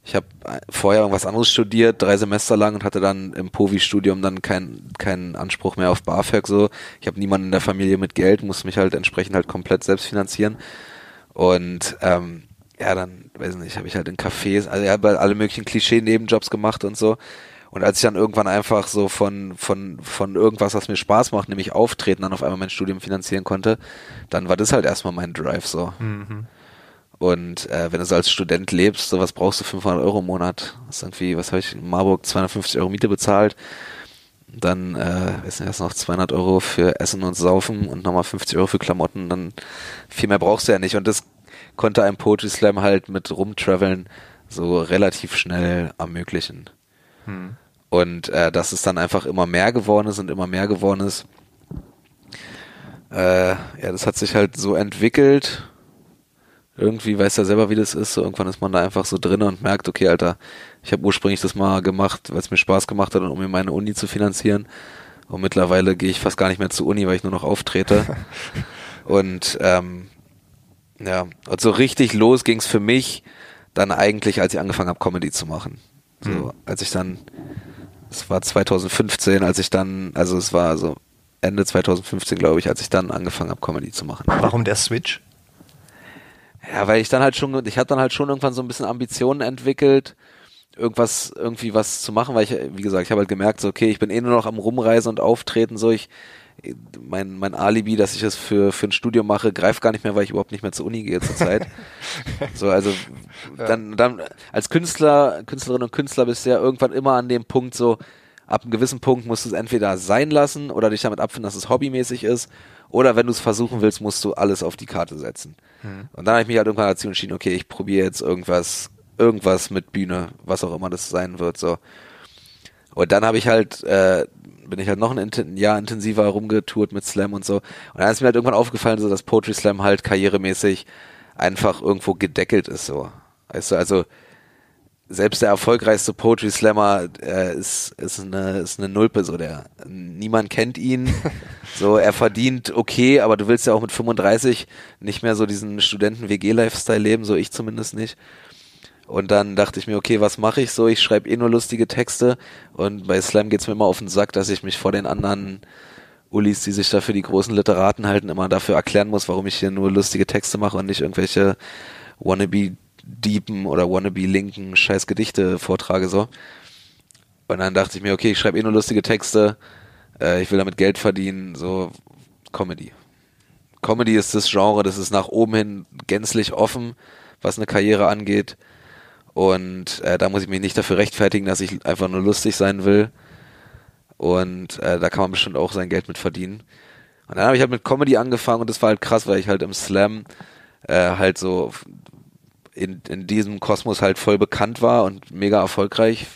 ich habe vorher irgendwas anderes studiert, drei Semester lang und hatte dann im Povi-Studium dann keinen keinen Anspruch mehr auf BAföG so. Ich habe niemanden in der Familie mit Geld, musste mich halt entsprechend halt komplett selbst finanzieren. Und ähm, ja, dann, weiß nicht, habe ich halt in Cafés, also ich habe alle möglichen Klischee-Nebenjobs gemacht und so. Und als ich dann irgendwann einfach so von, von, von irgendwas, was mir Spaß macht, nämlich Auftreten, dann auf einmal mein Studium finanzieren konnte, dann war das halt erstmal mein Drive so. Mhm. Und äh, wenn du so als Student lebst, so was brauchst du 500 Euro im Monat. Das ist irgendwie, was habe ich in Marburg 250 Euro Miete bezahlt. Dann, äh, weiß nicht, erst noch 200 Euro für Essen und Saufen und nochmal 50 Euro für Klamotten. Dann viel mehr brauchst du ja nicht. Und das konnte ein Poetry Slam halt mit rumtraveln so relativ schnell ermöglichen. Hm. Und äh, dass es dann einfach immer mehr geworden ist und immer mehr geworden ist, äh, ja, das hat sich halt so entwickelt. Irgendwie weiß er selber, wie das ist. So, irgendwann ist man da einfach so drin und merkt, okay, Alter, ich habe ursprünglich das mal gemacht, weil es mir Spaß gemacht hat und um mir meine Uni zu finanzieren. Und mittlerweile gehe ich fast gar nicht mehr zur Uni, weil ich nur noch auftrete. und ähm, ja, und so richtig los ging's für mich dann eigentlich, als ich angefangen habe, Comedy zu machen. So, mhm. als ich dann, es war 2015, als ich dann, also es war so Ende 2015, glaube ich, als ich dann angefangen habe, Comedy zu machen. Warum der Switch? Ja, weil ich dann halt schon, ich hatte dann halt schon irgendwann so ein bisschen Ambitionen entwickelt, irgendwas, irgendwie was zu machen, weil ich, wie gesagt, ich habe halt gemerkt, so, okay, ich bin eh nur noch am Rumreisen und Auftreten, so, ich, mein, mein Alibi, dass ich es für, für ein Studium mache, greift gar nicht mehr, weil ich überhaupt nicht mehr zur Uni gehe zurzeit. so, also dann, dann als Künstler, Künstlerin und Künstler bist du ja irgendwann immer an dem Punkt so, ab einem gewissen Punkt musst du es entweder sein lassen oder dich damit abfinden, dass es hobbymäßig ist. Oder wenn du es versuchen willst, musst du alles auf die Karte setzen. Mhm. Und dann habe ich mich halt irgendwann dazu entschieden, okay, ich probiere jetzt irgendwas, irgendwas mit Bühne, was auch immer das sein wird, so. Und dann habe ich halt äh, bin ich halt noch ein Jahr intensiver rumgetourt mit Slam und so. Und dann ist mir halt irgendwann aufgefallen, so dass Poetry Slam halt karrieremäßig einfach irgendwo gedeckelt ist, so. Weißt du, also selbst der erfolgreichste Poetry Slammer äh, ist, ist, eine, ist eine Nulpe, so der. Niemand kennt ihn. so, er verdient okay, aber du willst ja auch mit 35 nicht mehr so diesen Studenten-WG-Lifestyle leben, so ich zumindest nicht. Und dann dachte ich mir, okay, was mache ich so? Ich schreibe eh nur lustige Texte. Und bei Slam geht's mir immer auf den Sack, dass ich mich vor den anderen Ulis, die sich da für die großen Literaten halten, immer dafür erklären muss, warum ich hier nur lustige Texte mache und nicht irgendwelche wannabe deepen oder wannabe linken scheiß Gedichte vortrage so. Und dann dachte ich mir, okay, ich schreibe eh nur lustige Texte, äh, ich will damit Geld verdienen, so Comedy. Comedy ist das Genre, das ist nach oben hin gänzlich offen, was eine Karriere angeht. Und äh, da muss ich mich nicht dafür rechtfertigen, dass ich einfach nur lustig sein will. Und äh, da kann man bestimmt auch sein Geld mit verdienen. Und dann habe ich halt mit Comedy angefangen und das war halt krass, weil ich halt im Slam äh, halt so in, in diesem Kosmos halt voll bekannt war und mega erfolgreich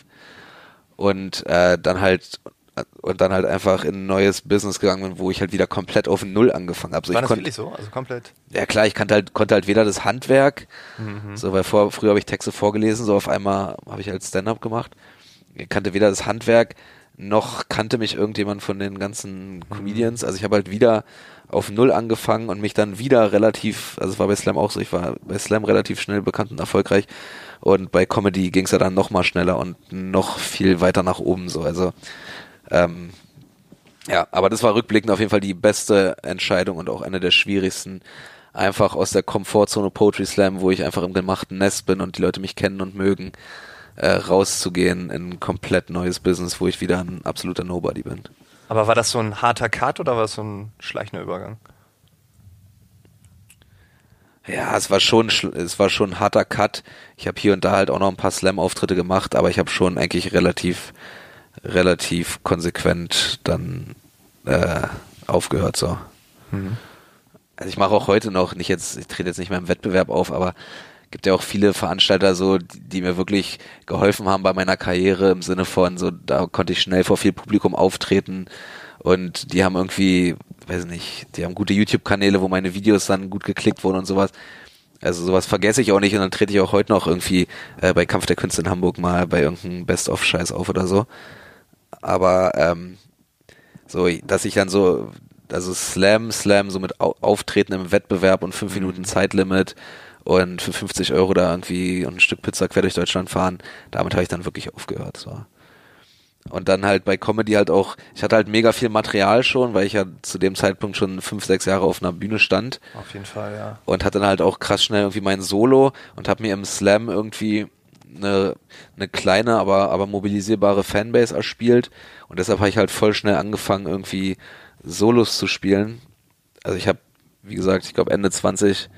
und äh, dann halt und dann halt einfach in ein neues Business gegangen bin, wo ich halt wieder komplett auf Null angefangen habe. So, war das wirklich so? Also komplett? Ja klar, ich kannte halt, konnte halt weder das Handwerk, mhm. so weil vor, früher habe ich Texte vorgelesen, so auf einmal habe ich halt Stand-up gemacht. Ich kannte weder das Handwerk, noch kannte mich irgendjemand von den ganzen mhm. Comedians. Also ich habe halt wieder auf Null angefangen und mich dann wieder relativ, also es war bei Slam auch so, ich war bei Slam relativ schnell bekannt und erfolgreich und bei Comedy ging es ja dann noch mal schneller und noch viel weiter nach oben so. Also ähm, ja, aber das war rückblickend auf jeden Fall die beste Entscheidung und auch eine der schwierigsten. Einfach aus der Komfortzone Poetry Slam, wo ich einfach im gemachten Nest bin und die Leute mich kennen und mögen, äh, rauszugehen in ein komplett neues Business, wo ich wieder ein absoluter Nobody bin. Aber war das so ein harter Cut oder war es so ein schleichender Übergang? Ja, es war schon, es war schon ein harter Cut. Ich habe hier und da halt auch noch ein paar Slam-Auftritte gemacht, aber ich habe schon eigentlich relativ relativ konsequent dann äh, aufgehört so. Mhm. Also ich mache auch heute noch, nicht jetzt, ich trete jetzt nicht mehr im Wettbewerb auf, aber gibt ja auch viele Veranstalter so, die, die, mir wirklich geholfen haben bei meiner Karriere im Sinne von so, da konnte ich schnell vor viel Publikum auftreten und die haben irgendwie, weiß nicht, die haben gute YouTube-Kanäle, wo meine Videos dann gut geklickt wurden und sowas. Also sowas vergesse ich auch nicht und dann trete ich auch heute noch irgendwie äh, bei Kampf der Künste in Hamburg mal bei irgendeinem Best-of-Scheiß auf oder so aber ähm, so, dass ich dann so, also Slam, Slam, so mit Auftreten im Wettbewerb und fünf Minuten mhm. Zeitlimit und für 50 Euro da irgendwie ein Stück Pizza quer durch Deutschland fahren, damit habe ich dann wirklich aufgehört. So. Und dann halt bei Comedy halt auch, ich hatte halt mega viel Material schon, weil ich ja zu dem Zeitpunkt schon fünf, sechs Jahre auf einer Bühne stand. Auf jeden Fall, ja. Und hatte dann halt auch krass schnell irgendwie mein Solo und habe mir im Slam irgendwie eine, eine kleine, aber, aber mobilisierbare Fanbase erspielt. Und deshalb habe ich halt voll schnell angefangen, irgendwie Solos zu spielen. Also ich habe, wie gesagt, ich glaube Ende 20,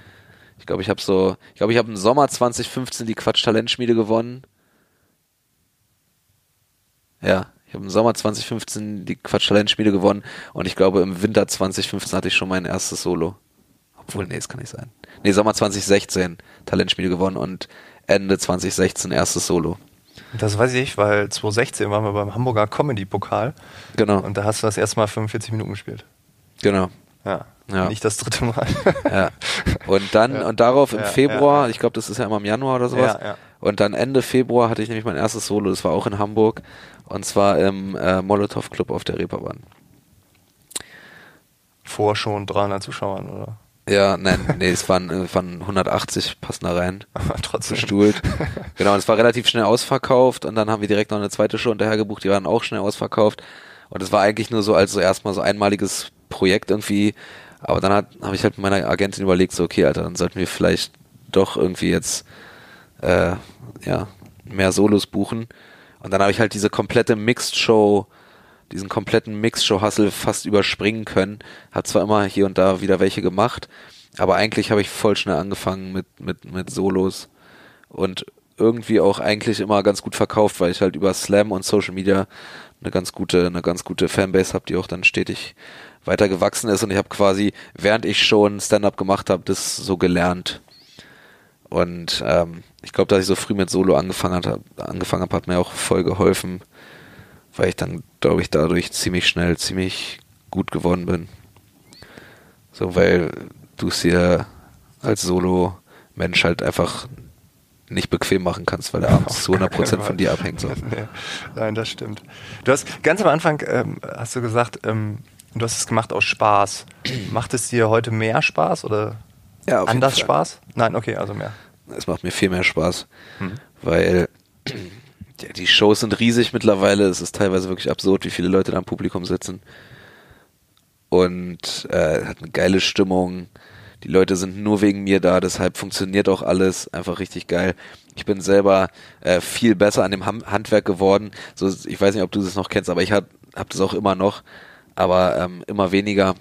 ich glaube, ich habe so, ich glaube, ich habe im Sommer 2015 die Quatsch Talentschmiede gewonnen. Ja, ich habe im Sommer 2015 die Quatsch Talentschmiede gewonnen und ich glaube im Winter 2015 hatte ich schon mein erstes Solo. Obwohl, nee, das kann nicht sein. Nee, Sommer 2016 Talentschmiede gewonnen und Ende 2016 erstes Solo. Das weiß ich, weil 2016 waren wir beim Hamburger Comedy-Pokal. Genau. Und da hast du das erste Mal 45 Minuten gespielt. Genau. Ja. ja. Nicht das dritte Mal. ja. Und dann, ja. und darauf im ja, Februar, ich glaube, das ist ja immer im Januar oder sowas. Ja, ja. Und dann Ende Februar hatte ich nämlich mein erstes Solo, das war auch in Hamburg. Und zwar im äh, Molotow Club auf der Reeperbahn. Vor schon 300 Zuschauern, oder? Ja, nein, nee, es waren, es waren 180 passen da rein. Aber trotzdem. Bestuhlt. Genau, und es war relativ schnell ausverkauft und dann haben wir direkt noch eine zweite Show hinterher gebucht, die waren auch schnell ausverkauft. Und es war eigentlich nur so als so erstmal so einmaliges Projekt irgendwie. Aber dann habe ich halt mit meiner Agentin überlegt, so, okay, Alter, dann sollten wir vielleicht doch irgendwie jetzt äh, ja, mehr Solos buchen. Und dann habe ich halt diese komplette Mixed Show diesen kompletten Mix-Show-Hustle fast überspringen können. Hat zwar immer hier und da wieder welche gemacht, aber eigentlich habe ich voll schnell angefangen mit, mit, mit Solos und irgendwie auch eigentlich immer ganz gut verkauft, weil ich halt über Slam und Social Media eine ganz gute, eine ganz gute Fanbase habe, die auch dann stetig weiter gewachsen ist und ich habe quasi, während ich schon Stand-up gemacht habe, das so gelernt. Und ähm, ich glaube, dass ich so früh mit Solo angefangen habe, angefangen habe, hat mir auch voll geholfen, weil ich dann, glaube ich, dadurch ziemlich schnell, ziemlich gut geworden bin. So, weil du es dir als Solo-Mensch halt einfach nicht bequem machen kannst, weil er abends zu 100% von dir abhängt. So. Nee, nein, das stimmt. Du hast ganz am Anfang, ähm, hast du gesagt, ähm, du hast es gemacht aus Spaß. Macht es dir heute mehr Spaß oder ja, anders Spaß? Nein, okay, also mehr. Es macht mir viel mehr Spaß, hm. weil ja, die Shows sind riesig mittlerweile. Es ist teilweise wirklich absurd, wie viele Leute da im Publikum sitzen. Und äh, hat eine geile Stimmung. Die Leute sind nur wegen mir da, deshalb funktioniert auch alles einfach richtig geil. Ich bin selber äh, viel besser an dem Handwerk geworden. So, ich weiß nicht, ob du das noch kennst, aber ich habe hab das auch immer noch, aber ähm, immer weniger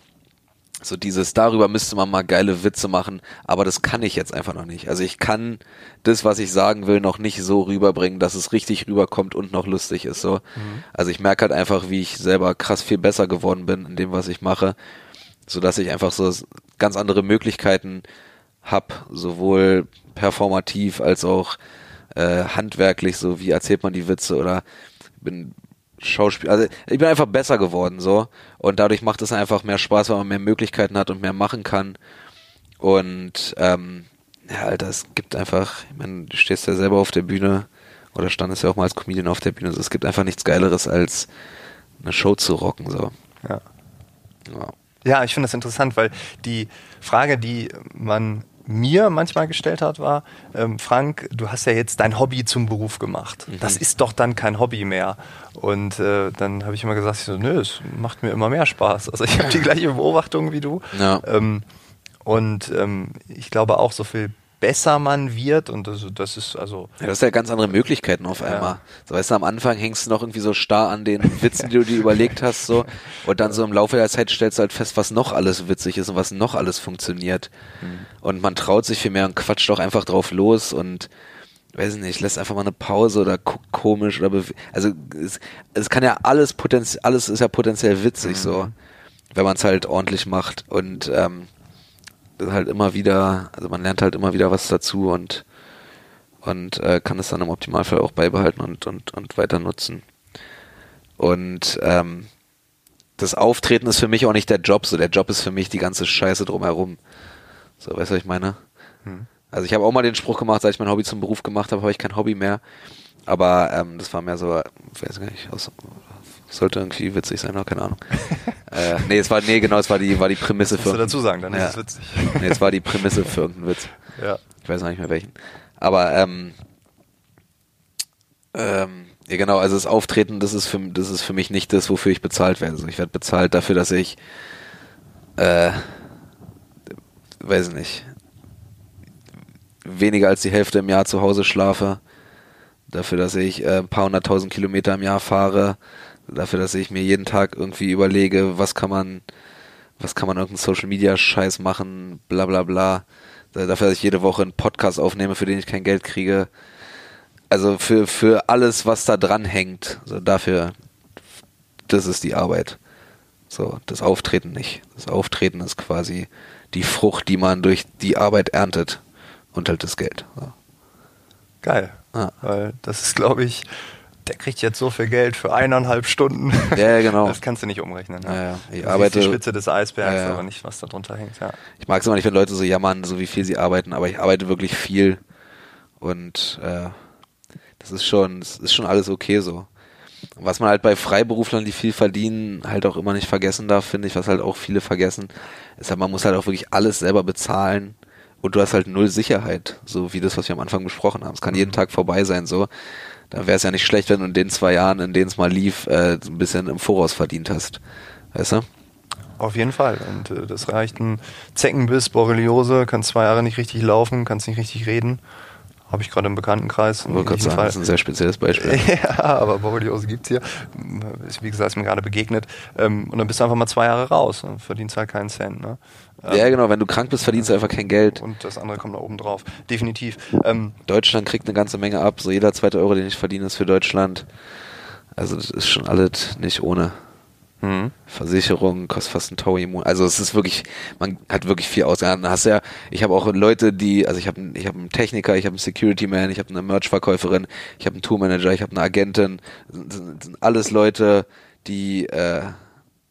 so dieses, darüber müsste man mal geile Witze machen, aber das kann ich jetzt einfach noch nicht. Also ich kann das, was ich sagen will, noch nicht so rüberbringen, dass es richtig rüberkommt und noch lustig ist. So. Mhm. Also ich merke halt einfach, wie ich selber krass viel besser geworden bin in dem, was ich mache. so dass ich einfach so ganz andere Möglichkeiten hab, sowohl performativ als auch äh, handwerklich, so wie erzählt man die Witze oder bin Schauspiel, also ich bin einfach besser geworden so und dadurch macht es einfach mehr Spaß, weil man mehr Möglichkeiten hat und mehr machen kann und ähm, ja, Alter, es gibt einfach, ich meine, du stehst ja selber auf der Bühne oder standest ja auch mal als Comedian auf der Bühne, also es gibt einfach nichts Geileres als eine Show zu rocken so. Ja. Ja, ja ich finde das interessant, weil die Frage, die man mir manchmal gestellt hat, war, ähm, Frank, du hast ja jetzt dein Hobby zum Beruf gemacht. Mhm. Das ist doch dann kein Hobby mehr. Und äh, dann habe ich immer gesagt, ich so, nö, es macht mir immer mehr Spaß. Also ich habe die gleiche Beobachtung wie du. Ja. Ähm, und ähm, ich glaube auch, so viel besser man wird und das, das ist also. Ja, das ist ja ganz andere Möglichkeiten auf einmal. Ja. So weißt du, am Anfang hängst du noch irgendwie so starr an den Witzen, die du dir überlegt hast, so und dann so im Laufe der Zeit stellst du halt fest, was noch alles witzig ist und was noch alles funktioniert. Mhm. Und man traut sich viel mehr und quatscht doch einfach drauf los und weiß nicht, lässt einfach mal eine Pause oder guckt komisch oder also es, es kann ja alles potenziell, alles ist ja potenziell witzig mhm. so, wenn man es halt ordentlich macht und ähm, halt immer wieder, also man lernt halt immer wieder was dazu und und äh, kann es dann im Optimalfall auch beibehalten und und und weiter nutzen. Und ähm, das Auftreten ist für mich auch nicht der Job, so der Job ist für mich die ganze Scheiße drumherum. So, weißt du, was ich meine? Hm. Also ich habe auch mal den Spruch gemacht, seit ich mein Hobby zum Beruf gemacht habe, habe ich kein Hobby mehr. Aber ähm, das war mehr so, weiß gar nicht, aus, sollte irgendwie witzig sein, oder? keine Ahnung. äh, nee, es war, nee, genau, es war die, war die Prämisse für. Musst du dazu sagen, dann ja. ist es witzig. nee, es war die Prämisse für irgendeinen Witz. Ja. Ich weiß noch nicht mehr welchen. Aber, ähm, ähm, ja genau, also das Auftreten, das ist für, das ist für mich nicht das, wofür ich bezahlt werde. Also ich werde bezahlt dafür, dass ich, äh, weiß nicht, weniger als die Hälfte im Jahr zu Hause schlafe, dafür, dass ich äh, ein paar hunderttausend Kilometer im Jahr fahre, dafür, dass ich mir jeden Tag irgendwie überlege, was kann man, was kann man irgendeinen Social Media Scheiß machen, bla bla bla. Dafür, dass ich jede Woche einen Podcast aufnehme, für den ich kein Geld kriege. Also für, für alles, was da dran hängt. So dafür, das ist die Arbeit. So, das Auftreten nicht. Das Auftreten ist quasi die Frucht, die man durch die Arbeit erntet und halt das Geld. So. Geil. Ah. Weil das ist, glaube ich, der kriegt jetzt so viel Geld für eineinhalb Stunden. Ja, genau. Das kannst du nicht umrechnen. Ja, ja. Ich das arbeite, ist die Spitze des Eisbergs, ja, ja. aber nicht, was da drunter hängt. Ja. Ich mag es immer nicht, wenn Leute so jammern, so wie viel sie arbeiten, aber ich arbeite wirklich viel und äh, das ist schon, das ist schon alles okay so. Was man halt bei Freiberuflern, die viel verdienen, halt auch immer nicht vergessen darf, finde ich, was halt auch viele vergessen, ist halt, man muss halt auch wirklich alles selber bezahlen und du hast halt null Sicherheit, so wie das, was wir am Anfang besprochen haben. Es kann jeden mhm. Tag vorbei sein, so da wäre es ja nicht schlecht, wenn du in den zwei Jahren, in denen es mal lief, äh, ein bisschen im Voraus verdient hast. Weißt du? Auf jeden Fall. Und äh, das reicht ein Zeckenbiss, Borreliose, kannst zwei Jahre nicht richtig laufen, kannst nicht richtig reden. Habe ich gerade im Bekanntenkreis. Ich wollte sagen, das ist ein sehr spezielles Beispiel. ja, aber Borreliose gibt's hier. Ist, wie gesagt, ist mir gerade begegnet. Ähm, und dann bist du einfach mal zwei Jahre raus und verdienst halt keinen Cent. Ne? Ähm, ja, genau, wenn du krank bist, verdienst du einfach kein Geld. Und das andere kommt da oben drauf. Definitiv. Ähm, Deutschland kriegt eine ganze Menge ab. So jeder zweite Euro, den ich verdiene, ist für Deutschland. Also das ist schon alles nicht ohne. Mhm. Versicherung kostet fast ein Tau im Monat. Also es ist wirklich, man hat wirklich viel. Dann hast ja, ich habe auch Leute, die, also ich habe ich hab einen Techniker, ich habe einen Security Man, ich habe eine Merch-Verkäuferin, ich habe einen Tourmanager, ich habe eine Agentin. Das sind, sind alles Leute, die, äh,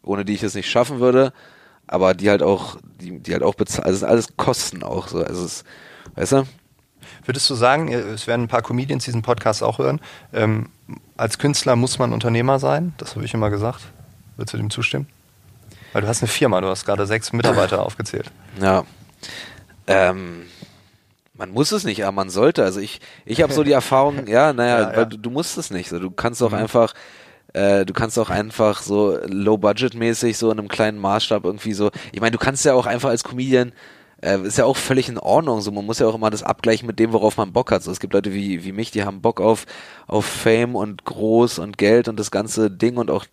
ohne die ich es nicht schaffen würde, aber die halt auch, die, die halt auch bezahlen. Also es ist alles Kosten auch so. Also es, weißt du? Würdest du sagen, es werden ein paar Comedians diesen Podcast auch hören, ähm, als Künstler muss man Unternehmer sein? Das habe ich immer gesagt. Würdest du dem zustimmen? Weil du hast eine Firma, du hast gerade sechs Mitarbeiter aufgezählt. Ja. Ähm, man muss es nicht, aber man sollte. Also ich, ich habe so die Erfahrung, ja, naja, ja, ja. Du, du, musst es nicht. So, du kannst auch mhm. einfach äh, du kannst auch einfach so low-budget-mäßig so in einem kleinen Maßstab irgendwie so. Ich meine, du kannst ja auch einfach als Comedian äh, ist ja auch völlig in Ordnung. So, man muss ja auch immer das abgleichen mit dem, worauf man Bock hat. So, es gibt Leute wie, wie mich, die haben Bock auf, auf Fame und groß und Geld und das ganze Ding und auch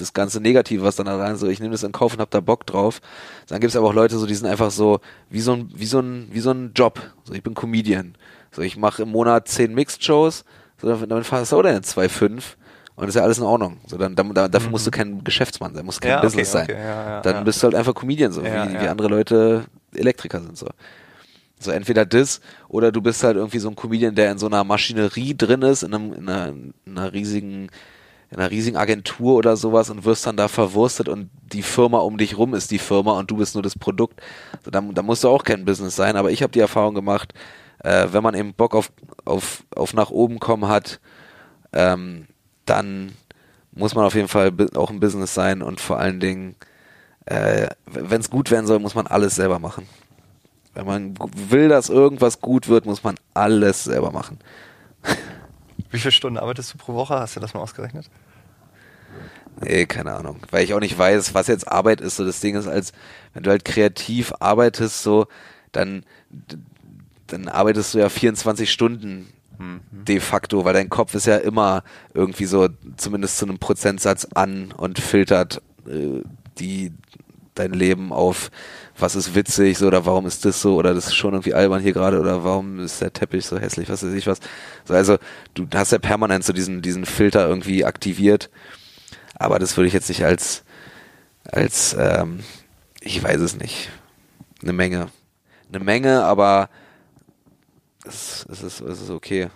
das ganze Negative, was dann da rein so, ich nehme das in Kauf und hab da Bock drauf. Dann gibt es aber auch Leute, so die sind einfach so wie so ein wie so ein wie so ein Job. So ich bin Comedian. So ich mache im Monat zehn Mixed Shows. So damit, fahrst du auch deine 2,5 und ist ja alles in Ordnung. So, dann, da, dafür Mhm. musst du kein Geschäftsmann sein, musst kein Ja, Business okay, sein. okay, ja, ja, dann bist du halt einfach Comedian, so wie, wie andere Leute Elektriker sind. So. so entweder das oder du bist halt irgendwie so ein Comedian, der in so einer Maschinerie drin ist, in, einem, in, einer, in einer riesigen in einer riesigen Agentur oder sowas und wirst dann da verwurstet und die Firma um dich rum ist die Firma und du bist nur das Produkt. So, da, da musst du auch kein Business sein, aber ich habe die Erfahrung gemacht, äh, wenn man eben Bock auf, auf, auf nach oben kommen hat, ähm, dann muss man auf jeden Fall auch ein Business sein und vor allen Dingen, äh, wenn es gut werden soll, muss man alles selber machen. Wenn man will, dass irgendwas gut wird, muss man alles selber machen. Wie viele Stunden arbeitest du pro Woche? Hast du das mal ausgerechnet? Nee, keine Ahnung. Weil ich auch nicht weiß, was jetzt Arbeit ist. So, das Ding ist, als wenn du halt kreativ arbeitest, so, dann, dann arbeitest du ja 24 Stunden de facto, weil dein Kopf ist ja immer irgendwie so, zumindest zu einem Prozentsatz an und filtert äh, die dein Leben auf, was ist witzig, so, oder warum ist das so, oder das ist schon irgendwie albern hier gerade, oder warum ist der Teppich so hässlich, was weiß ich was. So, also, du hast ja permanent so diesen, diesen Filter irgendwie aktiviert. Aber das würde ich jetzt nicht als, als, ähm, ich weiß es nicht, eine Menge. Eine Menge, aber es, es, ist, es ist okay.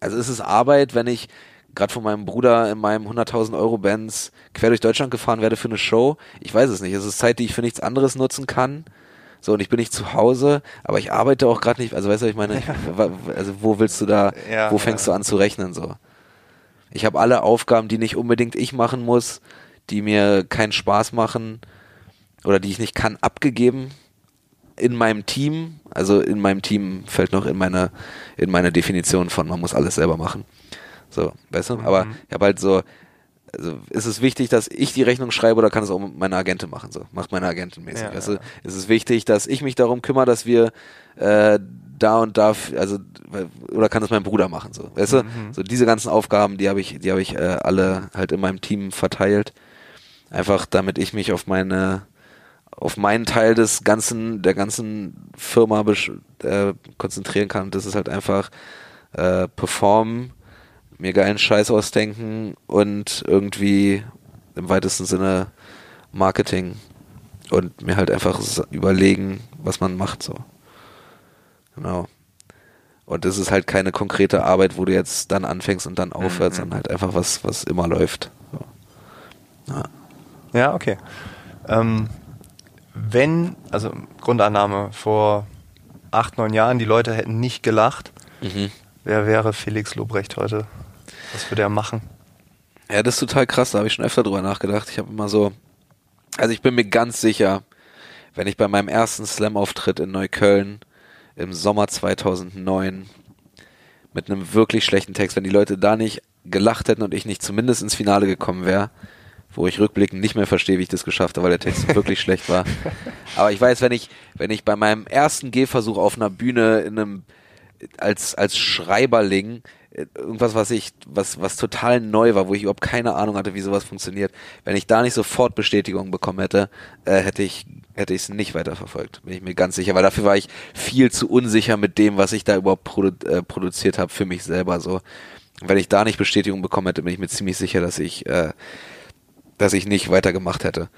Also es ist Arbeit, wenn ich gerade von meinem Bruder in meinem 100.000 Euro Benz quer durch Deutschland gefahren werde für eine Show. Ich weiß es nicht. Es ist Zeit, die ich für nichts anderes nutzen kann. So, und ich bin nicht zu Hause, aber ich arbeite auch gerade nicht. Also weißt du, was ich meine, also wo willst du da, Ja, wo fängst ja. du an zu rechnen so? Ich habe alle Aufgaben, die nicht unbedingt ich machen muss, die mir keinen Spaß machen oder die ich nicht kann, abgegeben in meinem Team. Also in meinem Team fällt noch in meine, in meine Definition von, man muss alles selber machen. So, weißt du? Aber ich habe halt so, also ist es wichtig, dass ich die Rechnung schreibe oder kann es auch meine Agentin machen? So, macht meine Agentin mäßig. Ja, weißt ja. du? Ist es wichtig, dass ich mich darum kümmere, dass wir äh, da und da, also oder kann es mein Bruder machen? So, weißt du? So diese ganzen Aufgaben, die habe ich, die habe ich äh, alle halt in meinem Team verteilt. Einfach damit ich mich auf meine auf meinen Teil des ganzen, der ganzen Firma äh, konzentrieren kann. Das ist halt einfach äh, performen, mir geilen Scheiß ausdenken und irgendwie im weitesten Sinne Marketing und mir halt einfach überlegen, was man macht so. Genau. Und das ist halt keine konkrete Arbeit, wo du jetzt dann anfängst und dann aufhörst, Mhm. sondern halt einfach was, was immer läuft. So. Ja. Ja, okay. Ähm, wenn, also Grundannahme, vor acht, neun Jahren die Leute hätten nicht gelacht, Mhm. wer wäre Felix Lobrecht heute? Was würde er machen? Ja, das ist total krass, da habe ich schon öfter drüber nachgedacht. Ich habe immer so, also ich bin mir ganz sicher, wenn ich bei meinem ersten Slam-Auftritt in Neukölln im Sommer 2009 mit einem wirklich schlechten Text, wenn die Leute da nicht gelacht hätten und ich nicht zumindest ins Finale gekommen wäre, wo ich rückblickend nicht mehr verstehe, wie ich das geschafft habe, weil der Text wirklich schlecht war. Aber ich weiß, wenn ich, wenn ich bei meinem ersten Gehversuch auf einer Bühne in einem als als Schreiberling irgendwas, was ich, was, was total neu war, wo ich überhaupt keine Ahnung hatte, wie sowas funktioniert. Wenn ich da nicht sofort Bestätigung bekommen hätte, äh, hätte ich, hätte ich es nicht weiterverfolgt. Bin ich mir ganz sicher, weil dafür war ich viel zu unsicher mit dem, was ich da überhaupt produ äh, produziert habe für mich selber. So, wenn ich da nicht Bestätigung bekommen hätte, bin ich mir ziemlich sicher, dass ich, äh, dass ich nicht weitergemacht hätte.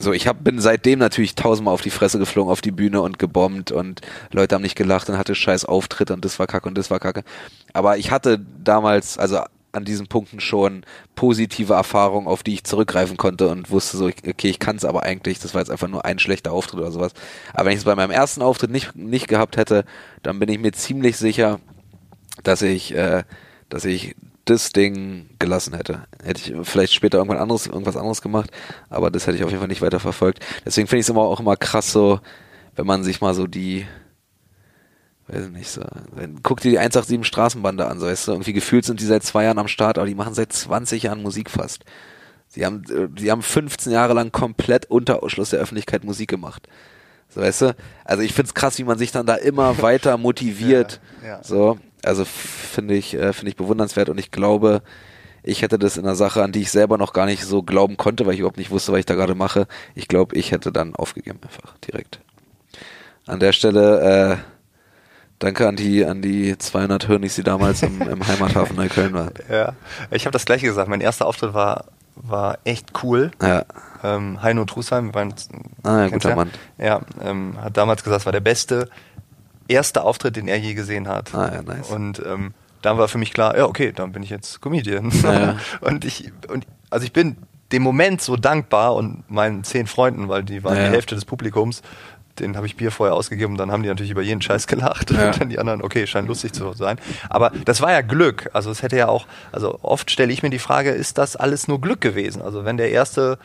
So, ich hab, bin seitdem natürlich tausendmal auf die Fresse geflogen, auf die Bühne und gebombt und Leute haben nicht gelacht und hatte scheiß Auftritte und das war kacke und das war kacke. Aber ich hatte damals, also an diesen Punkten schon positive Erfahrungen, auf die ich zurückgreifen konnte und wusste so, okay, ich kann es aber eigentlich, das war jetzt einfach nur ein schlechter Auftritt oder sowas. Aber wenn ich es bei meinem ersten Auftritt nicht, nicht gehabt hätte, dann bin ich mir ziemlich sicher, dass ich, äh, dass ich das Ding gelassen hätte. Hätte ich vielleicht später irgendwann anderes, irgendwas anderes gemacht, aber das hätte ich auf jeden Fall nicht weiter verfolgt. Deswegen finde ich es immer auch immer krass so, wenn man sich mal so die, weiß nicht so, dann guck dir die 187 Straßenbande an, so weißt du, irgendwie gefühlt sind die seit zwei Jahren am Start, aber die machen seit 20 Jahren Musik fast. Sie haben, äh, die haben 15 Jahre lang komplett unter Ausschluss der Öffentlichkeit Musik gemacht. So, weißt du? Also ich find's krass, wie man sich dann da immer weiter motiviert. Ja, ja. So, also finde ich, äh, finde ich bewundernswert und ich glaube, ich hätte das in einer Sache, an die ich selber noch gar nicht so glauben konnte, weil ich überhaupt nicht wusste, was ich da gerade mache. Ich glaube, ich hätte dann aufgegeben einfach direkt. An der Stelle, äh, Danke an die, an die 200 Hirnis, die damals im, im Heimathafen Neukölln waren. Ja, ich habe das gleiche gesagt. Mein erster Auftritt war, war echt cool. Ja. Ähm, Heino Trusheim, waren, ah, ja, guter Mann. Ja, ähm, hat damals gesagt, es war der beste erste Auftritt, den er je gesehen hat. Ah, ja, nice. Und ähm, dann war für mich klar, ja, okay, dann bin ich jetzt Comedian. Ja. und ich, und also ich bin dem Moment so dankbar und meinen zehn Freunden, weil die waren Ja. die Hälfte des Publikums, den habe ich Bier vorher ausgegeben und dann haben die natürlich über jeden Scheiß gelacht. Ja. Und dann die anderen, okay, scheint lustig zu sein. Aber das war ja Glück. Also es hätte ja auch, also oft stelle ich mir die Frage, ist das alles nur Glück gewesen? Also wenn der erste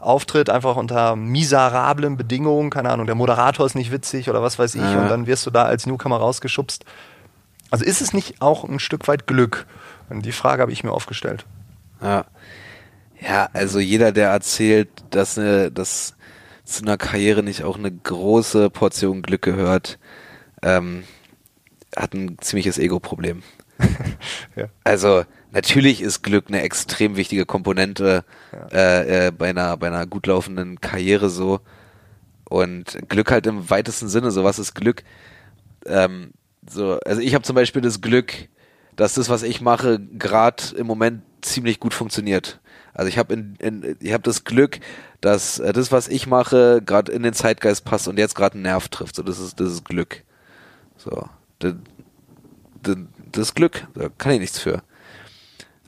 Auftritt einfach unter miserablen Bedingungen, keine Ahnung, der Moderator ist nicht witzig oder was weiß ich, Ja. und dann wirst du da als Newcomer rausgeschubst. Also ist es nicht auch ein Stück weit Glück? Und die Frage habe ich mir aufgestellt. Ja. Ja, also jeder, der erzählt, dass, eine, dass zu einer Karriere nicht auch eine große Portion Glück gehört, ähm, hat ein ziemliches Ego-Problem. Ja. Also natürlich ist Glück eine extrem wichtige Komponente äh, äh, bei, einer, bei einer gut laufenden Karriere so. Und Glück halt im weitesten Sinne, so was ist Glück? Ähm, so, also ich habe zum Beispiel das Glück, dass das, was ich mache, gerade im Moment ziemlich gut funktioniert. Also ich habe in, in, ich habe das Glück, dass äh, das, was ich mache, gerade in den Zeitgeist passt und jetzt gerade einen Nerv trifft. So, das ist, das ist Glück. So, das, das, das ist Glück. Da kann ich nichts für.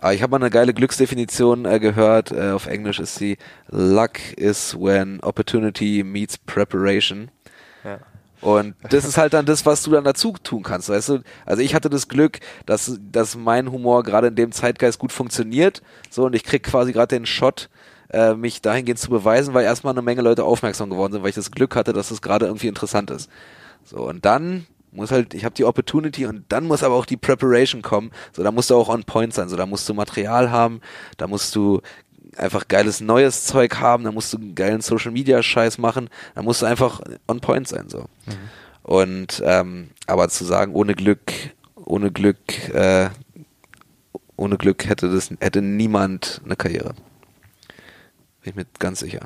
Aber ich habe mal eine geile Glücksdefinition äh, gehört. Äh, auf Englisch ist sie Luck is when opportunity meets preparation. Ja. Und das ist halt dann das, was du dann dazu tun kannst, weißt du? Also ich hatte das Glück, dass, dass mein Humor gerade in dem Zeitgeist gut funktioniert, so und ich krieg quasi gerade den Shot, äh, mich dahingehend zu beweisen, weil erstmal eine Menge Leute aufmerksam geworden sind, weil ich das Glück hatte, dass es gerade irgendwie interessant ist. So und dann muss halt, ich habe die Opportunity und dann muss aber auch die Preparation kommen. So, da musst du auch on point sein. So, da musst du Material haben, da musst du einfach geiles neues Zeug haben, da musst du einen geilen Social Media Scheiß machen, da musst du einfach on point sein so. Und ähm, aber zu sagen, ohne Glück, ohne Glück, äh, ohne Glück hätte das hätte niemand eine Karriere. Bin ich mir ganz sicher.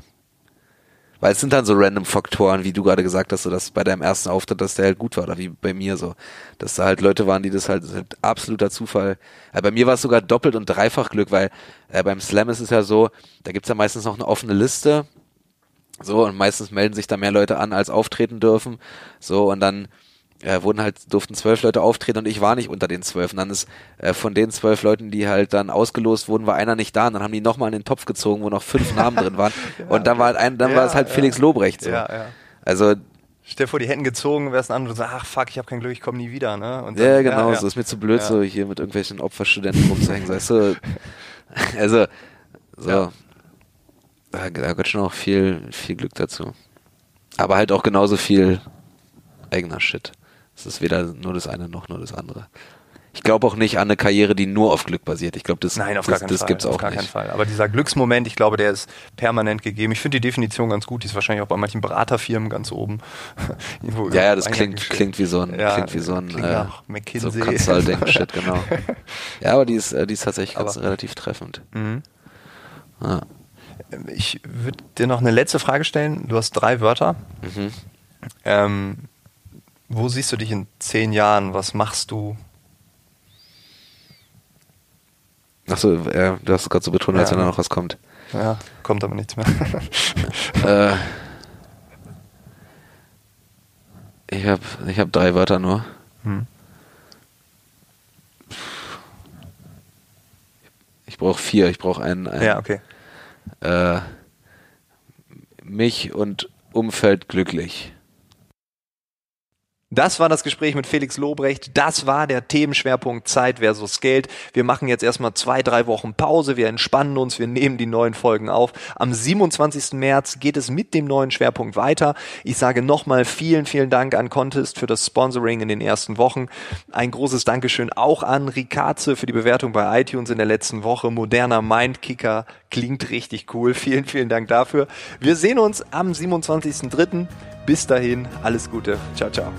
Weil es sind dann so random Faktoren, wie du gerade gesagt hast, so dass bei deinem ersten Auftritt, dass der halt gut war, oder wie bei mir so. Dass da halt Leute waren, die das halt, das halt absoluter Zufall. Äh, bei mir war es sogar doppelt und dreifach Glück, weil äh, beim Slam ist es ja so, da gibt's ja meistens noch eine offene Liste. So, und meistens melden sich da mehr Leute an, als auftreten dürfen. So, und dann äh, wurden halt, durften zwölf Leute auftreten und ich war nicht unter den zwölf. Und dann ist äh, von den zwölf Leuten, die halt dann ausgelost wurden, war einer nicht da. Und dann haben die nochmal in den Topf gezogen, wo noch fünf Namen drin waren. Und dann war halt ein, dann Ja, war es halt ja. Felix Lobrecht so. Ja, ja. Also, Stell dir vor, die hätten gezogen, wärst ein anderer und so, ach fuck, ich habe kein Glück, ich komme nie wieder, ne? Ja, dann- genau, ja. so ist mir zu blöd, Ja. so hier mit irgendwelchen Opferstudenten rumzuhängen, weißt du. Also, so. Ja. Da, da gehört schon auch viel, viel Glück dazu. Aber halt auch genauso viel eigener Shit. Es ist weder nur das eine noch nur das andere. Ich glaube auch nicht an eine Karriere, die nur auf Glück basiert. Ich glaube, das, Nein, auf das, gar das Fall. gibt's auf auch gar nicht. keinen Fall. Aber dieser Glücksmoment, ich glaube, der ist permanent gegeben. Ich finde die Definition ganz gut. Die ist wahrscheinlich auch bei manchen Beraterfirmen ganz oben. Ja, ja, das klingt, klingt wie so ein, Ja, klingt wie so ein, äh, nach so McKinsey. Consulting-Shit, genau. Ja, aber die ist, äh, die ist tatsächlich ganz relativ treffend. Mhm. Ja. Ich würde dir noch eine letzte Frage stellen. Du hast drei Wörter. Mhm. Ähm, wo siehst du dich in zehn Jahren? Was machst du? Achso, ja, du hast es gerade so betont, als Ja. wenn da noch was kommt. Ja, kommt aber nichts mehr. Äh, ich habe ich hab drei Wörter nur. Hm. Ich brauche vier. Ich brauche einen, einen Ja, okay. äh, mich und Umfeld glücklich. Das war das Gespräch mit Felix Lobrecht. Das war der Themenschwerpunkt Zeit versus Geld. Wir machen jetzt erstmal zwei, drei Wochen Pause. Wir entspannen uns. Wir nehmen die neuen Folgen auf. Am 27. März geht es mit dem neuen Schwerpunkt weiter. Ich sage nochmal vielen, vielen Dank an Contest für das Sponsoring in den ersten Wochen. Ein großes Dankeschön auch an Rikaze für die Bewertung bei iTunes in der letzten Woche. Moderner Mindkicker klingt richtig cool. Vielen, vielen Dank dafür. Wir sehen uns am 27.03. Bis dahin, alles Gute. Ciao, ciao.